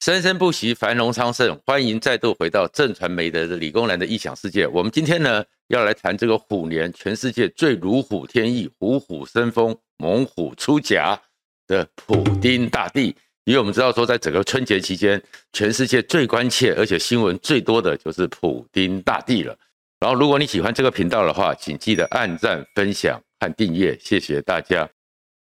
生生不息，繁荣昌盛。欢迎再度回到正传媒的理工男的异想世界。我们今天呢，要来谈这个虎年，全世界最如虎添翼、虎虎生风、猛虎出柙的普丁大帝。因为我们知道说，在整个春节期间，全世界最关切而且新闻最多的就是普丁大帝了。然后，如果你喜欢这个频道的话，请记得按赞、分享和订阅，谢谢大家。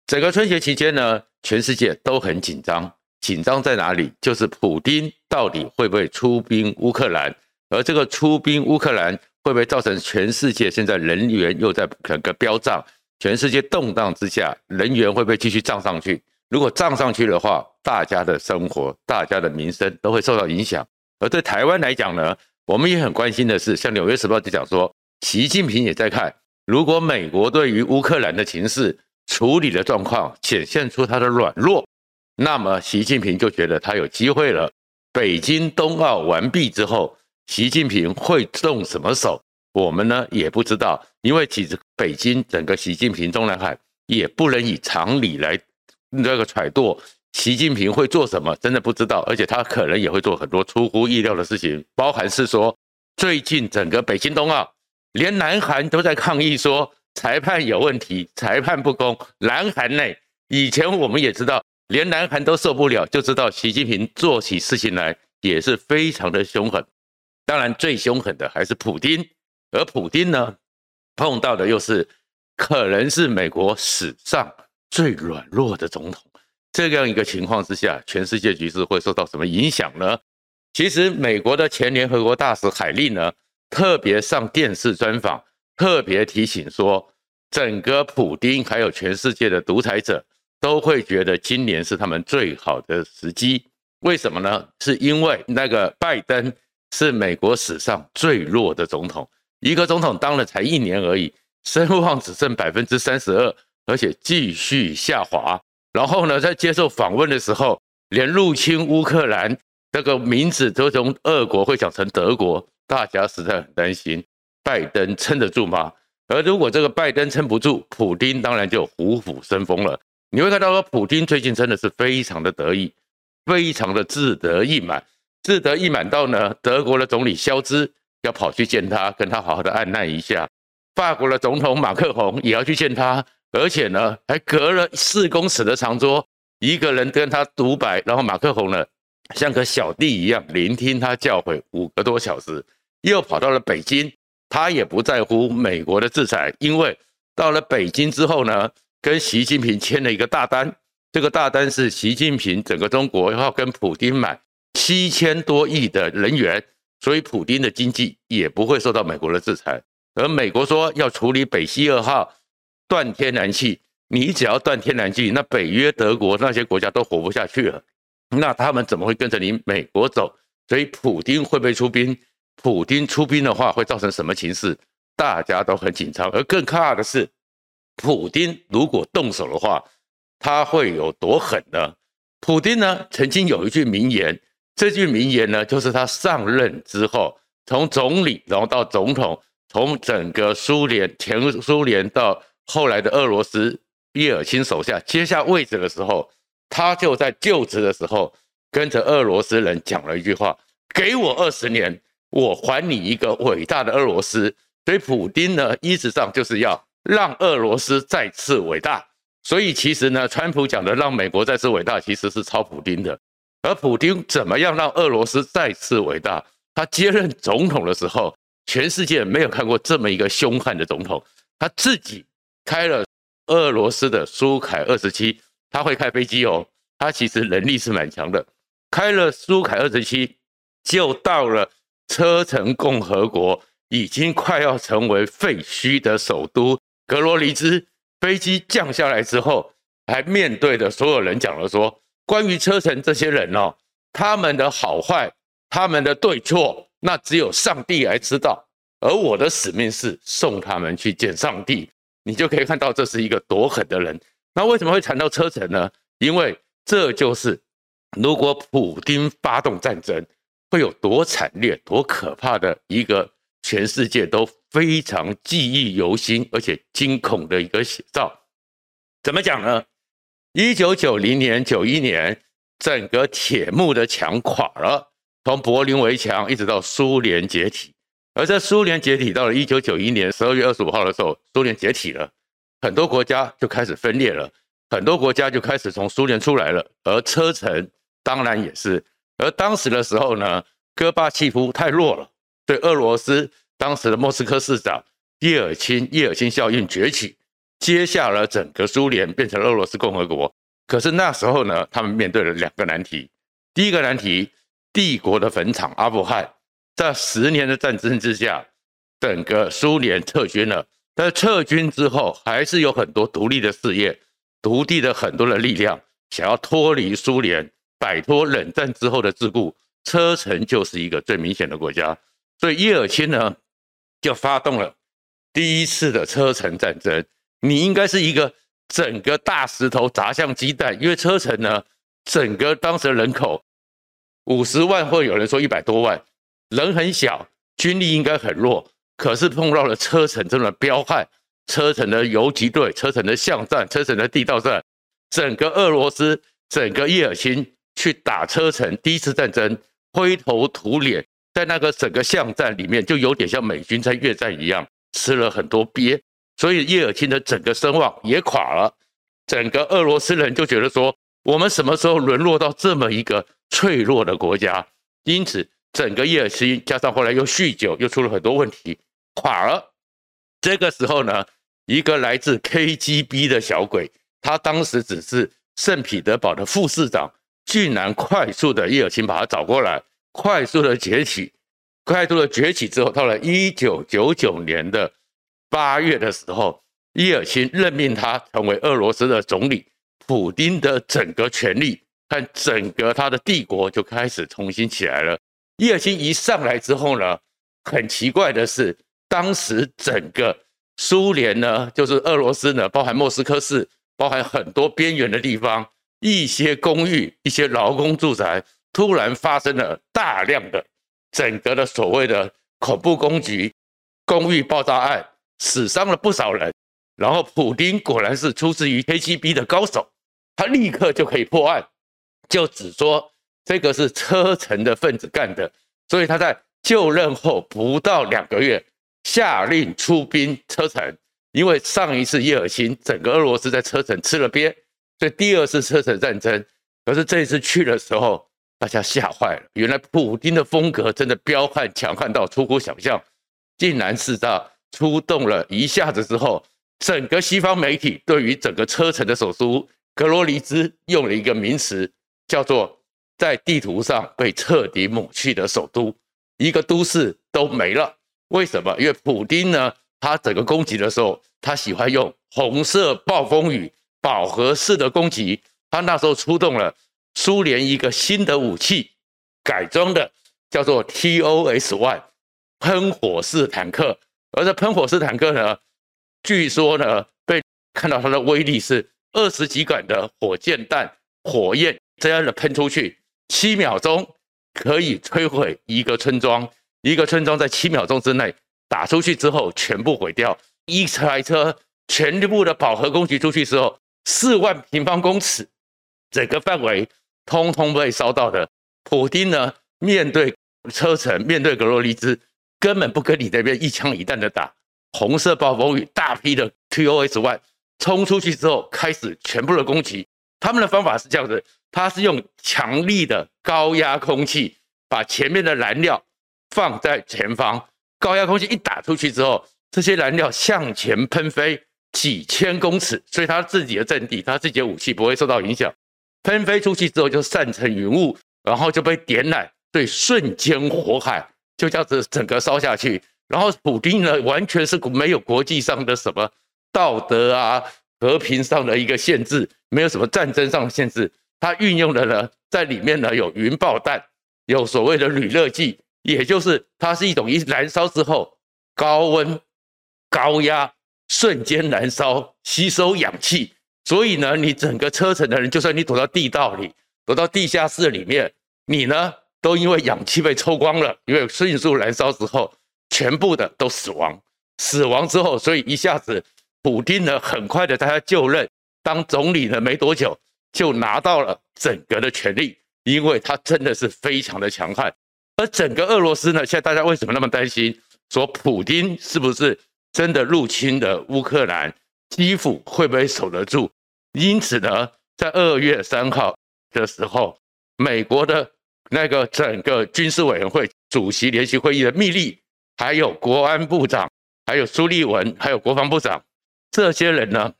整个春节期间呢，全世界都很紧张。紧张在哪里？就是普丁到底会不会出兵乌克兰？而这个出兵乌克兰会不会造成全世界现在人员又在整个飙涨？全世界动荡之下，人员会不会继续涨上去？如果涨上去的话，大家的生活、大家的民生都会受到影响。而对台湾来讲呢，我们也很关心的是，像《纽约时报》就讲说，习近平也在看，如果美国对于乌克兰的情势处理的状况显现出它的软弱。那么，习近平就觉得他有机会了。北京冬奥完毕之后，习近平会动什么手？我们呢也不知道，因为其实北京整个习近平中南海也不能以常理来那个揣度，习近平会做什么，真的不知道。而且他可能也会做很多出乎意料的事情，包含是说，最近整个北京冬奥，连南韩都在抗议说裁判有问题，裁判不公。南韩内以前我们也知道。连南韩都受不了，就知道习近平做起事情来也是非常的凶狠。当然，最凶狠的还是普丁，而普丁呢，碰到的又是可能是美国史上最软弱的总统。这样一个情况之下，全世界局势会受到什么影响呢？其实，美国的前联合国大使海利呢，特别上电视专访，特别提醒说，整个普丁还有全世界的独裁者。都会觉得今年是他们最好的时机，为什么呢？是因为那个拜登是美国史上最弱的总统，一个总统当了才一年而已，声望只剩百分之三十二，而且继续下滑。然后呢，在接受访问的时候，连入侵乌克兰这个名字都从俄国会讲成德国，大家实在很担心拜登撑得住吗？而如果这个拜登撑不住，普丁当然就虎虎生风了。你会看到说，普丁最近真的是非常的得意，非常的志得意满，志得意满到呢，德国的总理肖兹要跑去见他，跟他好好的按捺一下；法国的总统马克宏也要去见他，而且呢，还隔了四公尺的长桌，一个人跟他独白，然后马克宏呢，像个小弟一样聆听他教诲五个多小时，又跑到了北京，他也不在乎美国的制裁，因为到了北京之后呢。跟习近平签了一个大单，这个大单是习近平整个中国要跟普丁买七千多亿的人员，所以普丁的经济也不会受到美国的制裁。而美国说要处理北溪二号断天然气，你只要断天然气，那北约、德国那些国家都活不下去了，那他们怎么会跟着你美国走？所以普丁会不会出兵？普丁出兵的话会造成什么情势？大家都很紧张。而更可怕的是。普丁如果动手的话，他会有多狠呢？普丁呢，曾经有一句名言，这句名言呢，就是他上任之后，从总理，然后到总统，从整个苏联前苏联到后来的俄罗斯叶尔钦手下接下位置的时候，他就在就职的时候，跟着俄罗斯人讲了一句话：“给我二十年，我还你一个伟大的俄罗斯。”所以普丁呢，一直上就是要。让俄罗斯再次伟大，所以其实呢，川普讲的让美国再次伟大，其实是抄普丁的。而普丁怎么样让俄罗斯再次伟大？他接任总统的时候，全世界没有看过这么一个凶悍的总统。他自己开了俄罗斯的苏凯二十七，他会开飞机哦，他其实能力是蛮强的。开了苏凯二十七，就到了车臣共和国，已经快要成为废墟的首都。格罗尼兹飞机降下来之后，还面对着所有人讲了说：“关于车臣这些人哦，他们的好坏，他们的对错，那只有上帝来知道。而我的使命是送他们去见上帝。”你就可以看到这是一个多狠的人。那为什么会谈到车臣呢？因为这就是如果普丁发动战争，会有多惨烈、多可怕的一个。全世界都非常记忆犹新，而且惊恐的一个写照。怎么讲呢？一九九零年、九一年，整个铁幕的墙垮了，从柏林围墙一直到苏联解体。而在苏联解体到了一九九一年十二月二十五号的时候，苏联解体了，很多国家就开始分裂了，很多国家就开始从苏联出来了，而车臣当然也是。而当时的时候呢，戈巴契夫太弱了，对俄罗斯当时的莫斯科市长叶尔钦，叶尔钦效应崛起，接下了整个苏联，变成俄罗斯共和国。可是那时候呢，他们面对了两个难题，第一个难题，帝国的坟场阿富汗。在十年的战争之下，整个苏联撤军了。但撤军之后，还是有很多独立的事业、独立的很多的力量想要脱离苏联，摆脱冷战之后的桎梏。车臣就是一个最明显的国家，所以叶尔钦呢就发动了第一次的车臣战争。你应该是一个整个大石头砸向鸡蛋，因为车臣呢，整个当时人口五十万，或有人说一百多万。人很小，军力应该很弱，可是碰到了车臣这种彪悍，车臣的游击队、车臣的巷战、车臣的地道战，整个俄罗斯、整个叶尔钦去打车臣，第一次战争灰头土脸，在那个整个巷战里面，就有点像美军在越战一样，吃了很多鳖，所以叶尔钦的整个声望也垮了，整个俄罗斯人就觉得说，我们什么时候沦落到这么一个脆弱的国家？因此。整个叶尔钦加上后来又酗酒，又出了很多问题，垮了。这个时候呢，一个来自 KGB 的小鬼，他当时只是圣彼得堡的副市长，竟然快速的叶尔钦把他找过来，快速的崛起，快速的崛起之后，到了一九九九年的八月的时候，叶尔钦任命他成为俄罗斯的总理，普丁的整个权力和整个他的帝国就开始重新起来了。叶尔钦一上来之后呢，很奇怪的是，当时整个苏联呢，就是俄罗斯呢，包含莫斯科市，包含很多边缘的地方，一些公寓、一些劳工住宅，突然发生了大量的整个的所谓的恐怖攻击、公寓爆炸案，死伤了不少人。然后普丁果然是出自于 KGB 的高手，他立刻就可以破案，就只说。这个是车臣的分子干的，所以他在就任后不到两个月，下令出兵车臣。因为上一次叶尔钦整个俄罗斯在车臣吃了鳖，所以第二次车臣战争。可是这一次去的时候，大家吓坏了，原来普丁的风格真的彪悍强悍到出乎想象，竟然是在出动了一下子之后，整个西方媒体对于整个车臣的首都格罗尼兹用了一个名词，叫做。在地图上被彻底抹去的首都，一个都市都没了。为什么？因为普丁呢，他整个攻击的时候，他喜欢用红色暴风雨、饱和式的攻击。他那时候出动了苏联一个新的武器，改装的叫做 TOS One 喷火式坦克。而这喷火式坦克呢，据说呢，被看到它的威力是二十几杆的火箭弹，火焰这样的喷出去。七秒钟可以摧毁一个村庄，一个村庄在七秒钟之内打出去之后全部毁掉。一台车全部的饱和攻击出去之后，四万平方公尺整个范围通通被烧到的。普丁呢，面对车臣，面对格罗尼兹，根本不跟你那边一枪一弹的打。红色暴风雨，大批的 TOS One 冲出去之后，开始全部的攻击。他们的方法是这样子。它是用强力的高压空气把前面的燃料放在前方，高压空气一打出去之后，这些燃料向前喷飞几千公尺，所以他自己的阵地，他自己的武器不会受到影响。喷飞出去之后就散成云雾，然后就被点燃，对，瞬间火海就这样子整个烧下去。然后普丁呢，完全是没有国际上的什么道德啊、和平上的一个限制，没有什么战争上的限制。它运用的呢，在里面呢有云爆弹，有所谓的铝热剂，也就是它是一种一燃烧之后高温高压瞬间燃烧吸收氧气，所以呢，你整个车臣的人，就算你躲到地道里，躲到地下室里面，你呢都因为氧气被抽光了，因为迅速燃烧之后，全部的都死亡。死亡之后，所以一下子普丁呢很快的在他就任当总理呢没多久。就拿到了整个的权力，因为他真的是非常的强悍。而整个俄罗斯呢，现在大家为什么那么担心？说普丁是不是真的入侵了乌克兰？基辅会不会守得住？因此呢，在二月三号的时候，美国的那个整个军事委员会主席联席会议的密令，还有国安部长，还有苏利文，还有国防部长，这些人呢，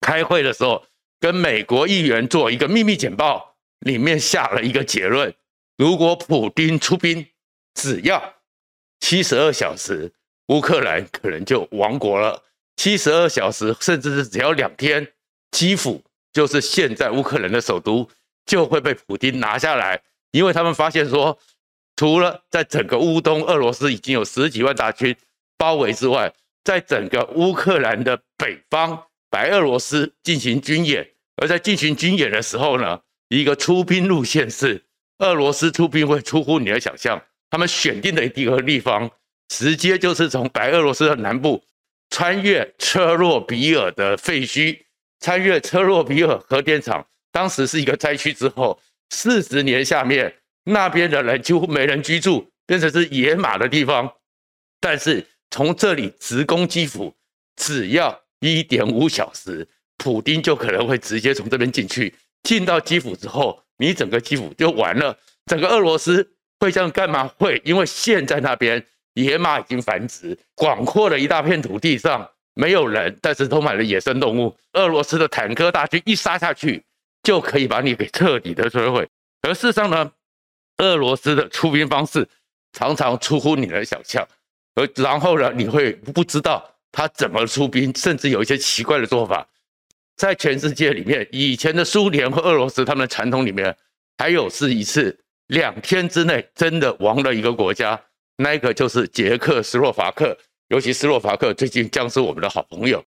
开会的时候跟美国议员做一个秘密简报，里面下了一个结论：如果普丁出兵，只要七十二小时，乌克兰可能就亡国了。七十二小时，甚至是只要两天，基辅就是现在乌克兰的首都，就会被普京拿下来。因为他们发现说，除了在整个乌东，俄罗斯已经有十几万大军包围之外，在整个乌克兰的北方，白俄罗斯进行军演。而在进行军演的时候呢，一个出兵路线是俄罗斯出兵会出乎你的想象，他们选定的一个地方，直接就是从白俄罗斯的南部。穿越车洛比尔的废墟，穿越车洛比尔核电厂，当时是一个灾区。之后四十年下面，那边的人几乎没人居住，变成是野马的地方。但是从这里直攻基辅，只要一点五小时，普丁就可能会直接从这边进去。进到基辅之后，你整个基辅就完了。整个俄罗斯会这样干嘛？会，因为现在那边。野马已经繁殖，广阔的一大片土地上没有人，但是充满了野生动物。俄罗斯的坦克大军一杀下去，就可以把你给彻底的摧毁。而事实上呢，俄罗斯的出兵方式常常出乎你的想象，而然后呢，你会不知道他怎么出兵，甚至有一些奇怪的做法。在全世界里面，以前的苏联和俄罗斯，他们的传统里面还有是一次两天之内真的亡了一个国家。那一个就是捷克斯洛伐克，尤其斯洛伐克最近将是我们的好朋友。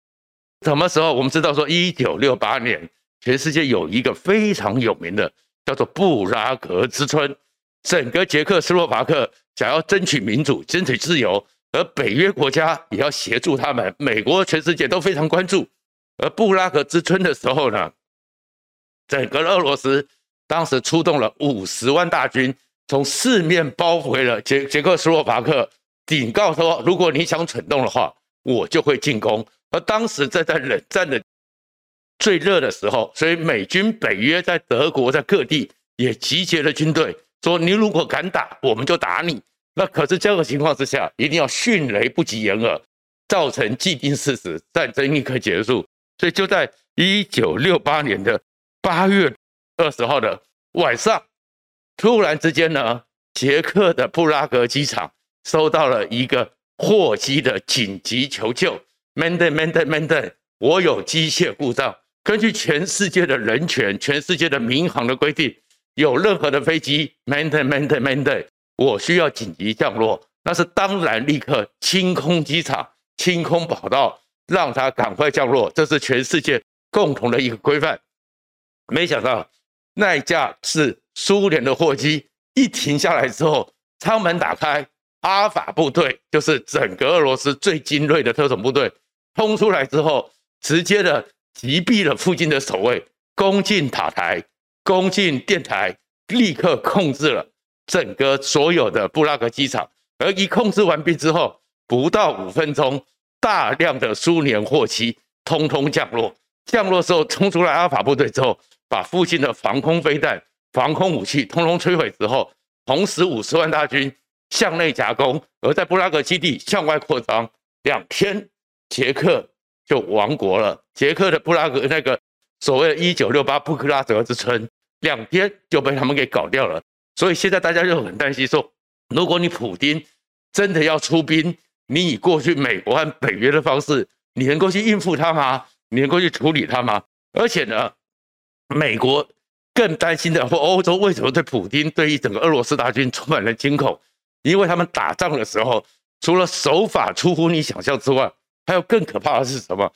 什么时候？我们知道说，一九六八年，全世界有一个非常有名的叫做布拉格之春，整个捷克斯洛伐克想要争取民主、争取自由，而北约国家也要协助他们，美国全世界都非常关注。而布拉格之春的时候呢，整个俄罗斯当时出动了五十万大军。从四面包围了捷捷克斯洛伐克，警告说：如果你想蠢动的话，我就会进攻。而当时在在冷战的最热的时候，所以美军北约在德国在各地也集结了军队，说你如果敢打，我们就打你。那可是这个情况之下，一定要迅雷不及掩耳，造成既定事实，战争立刻结束。所以就在一九六八年的八月二十号的晚上。突然之间呢，捷克的布拉格机场收到了一个货机的紧急求救，Mayday Mayday Mayday，我有机械故障。根据全世界的人权、全世界的民航的规定，有任何的飞机，Mayday Mayday Mayday，我需要紧急降落，那是当然立刻清空机场、清空跑道，让它赶快降落，这是全世界共同的一个规范。没想到那一架是。苏联的货机一停下来之后，舱门打开，阿尔法部队就是整个俄罗斯最精锐的特种部队，冲出来之后，直接的击毙了附近的守卫，攻进塔台，攻进电台，立刻控制了整个所有的布拉格机场。而一控制完毕之后，不到五分钟，大量的苏联货机通通降落。降落之后，冲出来阿尔法部队之后，把附近的防空飞弹。防空武器通通摧毁之后，同时五十万大军向内夹攻，而在布拉格基地向外扩张，两天捷克就亡国了。捷克的布拉格那个所谓的“一九六八布克拉格之春”，两天就被他们给搞掉了。所以现在大家就很担心说，如果你普丁真的要出兵，你以过去美国和北约的方式，你能够去应付他吗？你能够去处理他吗？而且呢，美国。更担心的，欧洲为什么对普丁对于整个俄罗斯大军充满了惊恐？因为他们打仗的时候，除了手法出乎你想象之外，还有更可怕的是什么？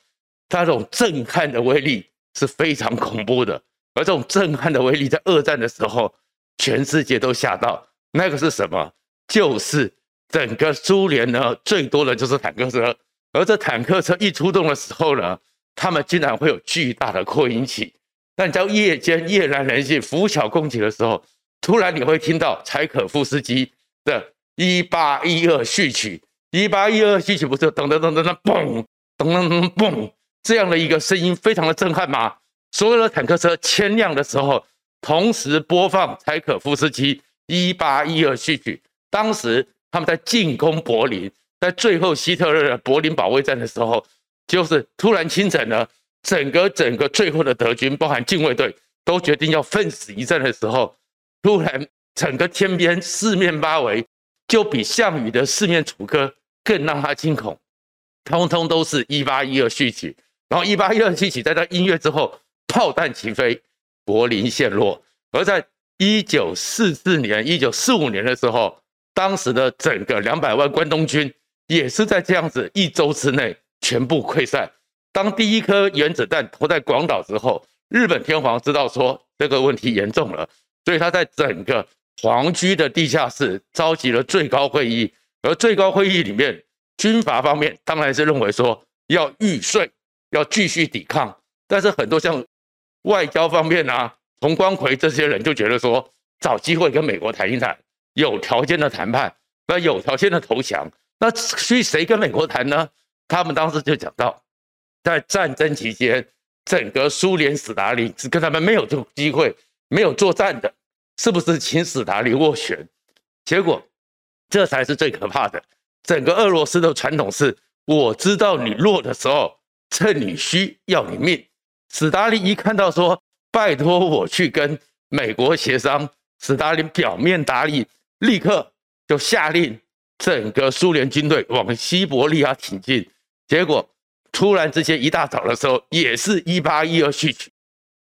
他这种震撼的威力是非常恐怖的。而这种震撼的威力，在二战的时候，全世界都吓到。那个是什么？就是整个苏联呢，最多的就是坦克车。而这坦克车一出动的时候呢，他们竟然会有巨大的扩音器。那你在夜间夜阑人静、拂晓攻击的时候，突然你会听到柴可夫斯基的一八一二序曲，一八一二序曲不是噔噔噔噔噔嘣，噔噔噔嘣这样的一个声音，非常的震撼吗？所有的坦克车千辆的时候，同时播放柴可夫斯基一八一二序曲。当时他们在进攻柏林，在最后希特勒的柏林保卫战的时候，就是突然清晨呢，整个整个最后的德军，包含近卫队，都决定要奋死一战的时候，突然整个天边四面八围，就比项羽的四面楚歌更让他惊恐，通通都是一八一二序曲。然后一八一二序曲在这音乐之后，炮弹齐飞，柏林陷落。而在一九四四年、一九四五年的时候。当时的整个两百万关东军也是在这样子一周之内全部溃散。当第一颗原子弹投在广岛之后，日本天皇知道说这个问题严重了，所以他在整个皇居的地下室召集了最高会议。而最高会议里面，军阀方面当然是认为说要玉碎，要继续抵抗。但是很多像外交方面啊，佟光奎这些人就觉得说找机会跟美国谈一谈。有条件的谈判，那有条件的投降，那所以谁跟美国谈呢？他们当时就讲到，在战争期间，整个苏联斯大林是跟他们没有这个机会，没有作战的，是不是请斯大林斡旋？结果这才是最可怕的。整个俄罗斯的传统是，我知道你弱的时候，趁你虚要你命。斯大林一看到说，拜托我去跟美国协商，斯大林表面答应。立刻就下令整个苏联军队往西伯利亚挺进，结果突然之间一大早的时候，也是一八一二序曲，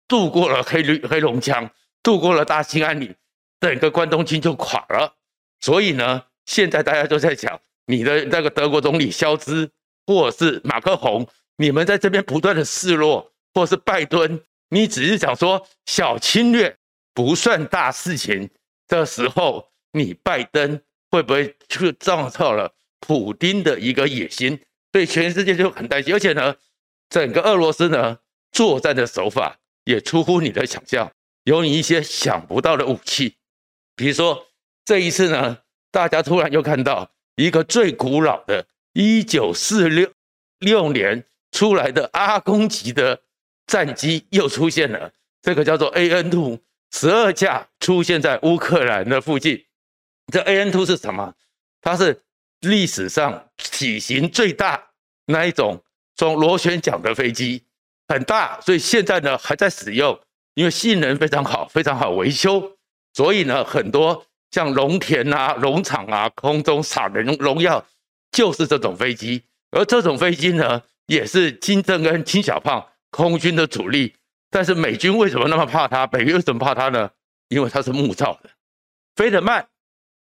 渡过了黑绿黑龙江，渡过了大兴安岭，整个关东军就垮了。所以呢，现在大家都在讲，你的那个德国总理肖兹或者是马克宏，你们在这边不断的示弱，或是拜登，你只是讲说小侵略不算大事情的时候。你拜登会不会去造了普丁的一个野心？对全世界就很担心。而且呢，整个俄罗斯呢，作战的手法也出乎你的想象，有你一些想不到的武器。比如说这一次呢，大家突然又看到一个最古老的1946年出来的阿公级的战机又出现了，这个叫做 AN2，十二架出现在乌克兰的附近。这 AN2 是什么？它是历史上体型最大那一种中螺旋桨的飞机，很大，所以现在呢还在使用，因为性能非常好，非常好维修，所以呢很多像农田啊、农场啊，空中撒人农药就是这种飞机，而这种飞机呢也是金正恩、金小胖空军的主力，但是美军为什么那么怕它？北约为什么怕它呢？因为它是木造的，飞得慢。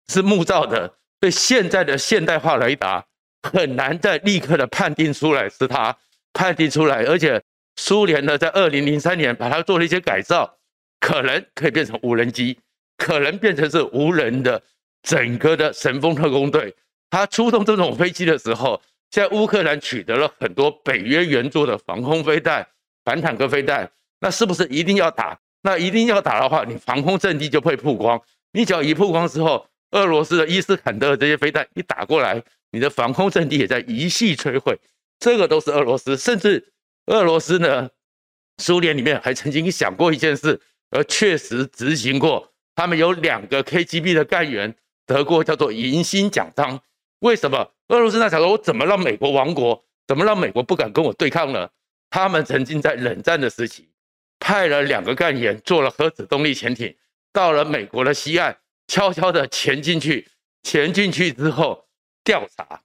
是木造的，对现在的现代化雷达很难再立刻的判定出来是它判定出来，而且苏联呢在二零零三年把它做了一些改造，可能可以变成无人机，可能变成是无人的整个的神风特工队。它出动这种飞机的时候，现在乌克兰取得了很多北约援助的防空飞弹、反坦克飞弹，那是不是一定要打？那一定要打的话，你防空阵地就会曝光，你只要一曝光之后。俄罗斯的伊斯坎德尔这些飞弹一打过来，你的防空阵地也在一系摧毁。这个都是俄罗斯，甚至俄罗斯呢，苏联里面还曾经想过一件事，而确实执行过。他们有两个 KGB 的干员得过叫做银星奖章。为什么？俄罗斯那想说，我怎么让美国亡国？怎么让美国不敢跟我对抗呢？他们曾经在冷战的时期，派了两个干员做了核子动力潜艇，到了美国的西岸。悄悄的潜进去，潜进去之后调查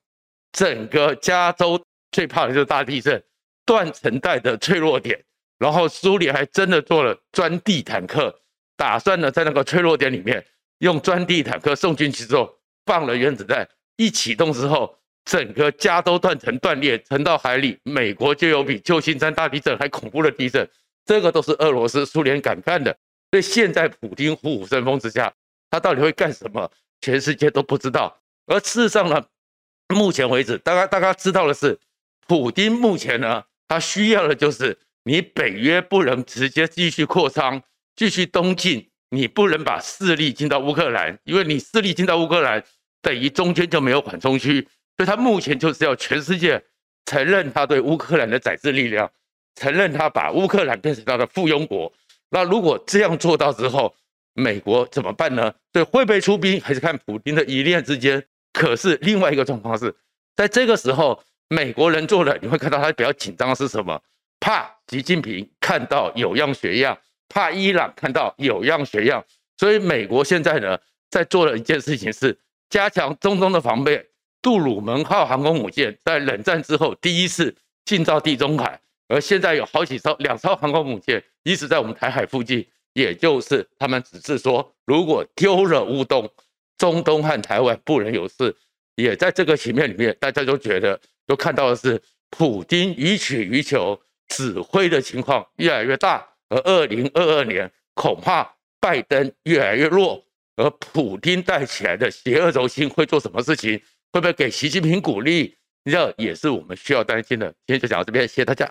整个加州，最怕的就是大地震，断层带的脆弱点。然后苏联还真的做了钻地坦克，打算呢在那个脆弱点里面用钻地坦克送进去之后放了原子弹，一启动之后，整个加州断层断裂，沉到海里。美国就有比旧金山大地震还恐怖的地震，这个都是俄罗斯苏联敢干的。所以现在普京虎虎生风之下。他到底会干什么？全世界都不知道。而事实上呢，目前为止，大家大家知道的是，普丁目前呢，他需要的就是你北约不能直接继续扩张、继续东进，你不能把势力进到乌克兰，因为你势力进到乌克兰，等于中间就没有缓冲区。所以他目前就是要全世界承认他对乌克兰的宰制力量，承认他把乌克兰变成他的附庸国。那如果这样做到之后，美国怎么办呢？对，会不会出兵，还是看普京的一念之间。可是另外一个状况是，在这个时候，美国人做了，你会看到他比较紧张的是什么？怕习近平看到有样学样，怕伊朗看到有样学样，所以美国现在呢，在做了一件事情是加强中东的防备。杜鲁门号航空母舰在冷战之后第一次进到地中海，而现在有好几艘、两艘航空母舰一直在我们台海附近，也就是他们只是说，如果丢了乌东、中东和台湾不能有事，也在这个局面里面，大家都觉得都看到的是，普丁予取予求。指挥的情况越来越大，而二零二二年恐怕拜登越来越弱，而普丁带起来的邪恶轴心会做什么事情？会不会给习近平鼓励？这也是我们需要担心的。今天就讲到这边，谢谢大家。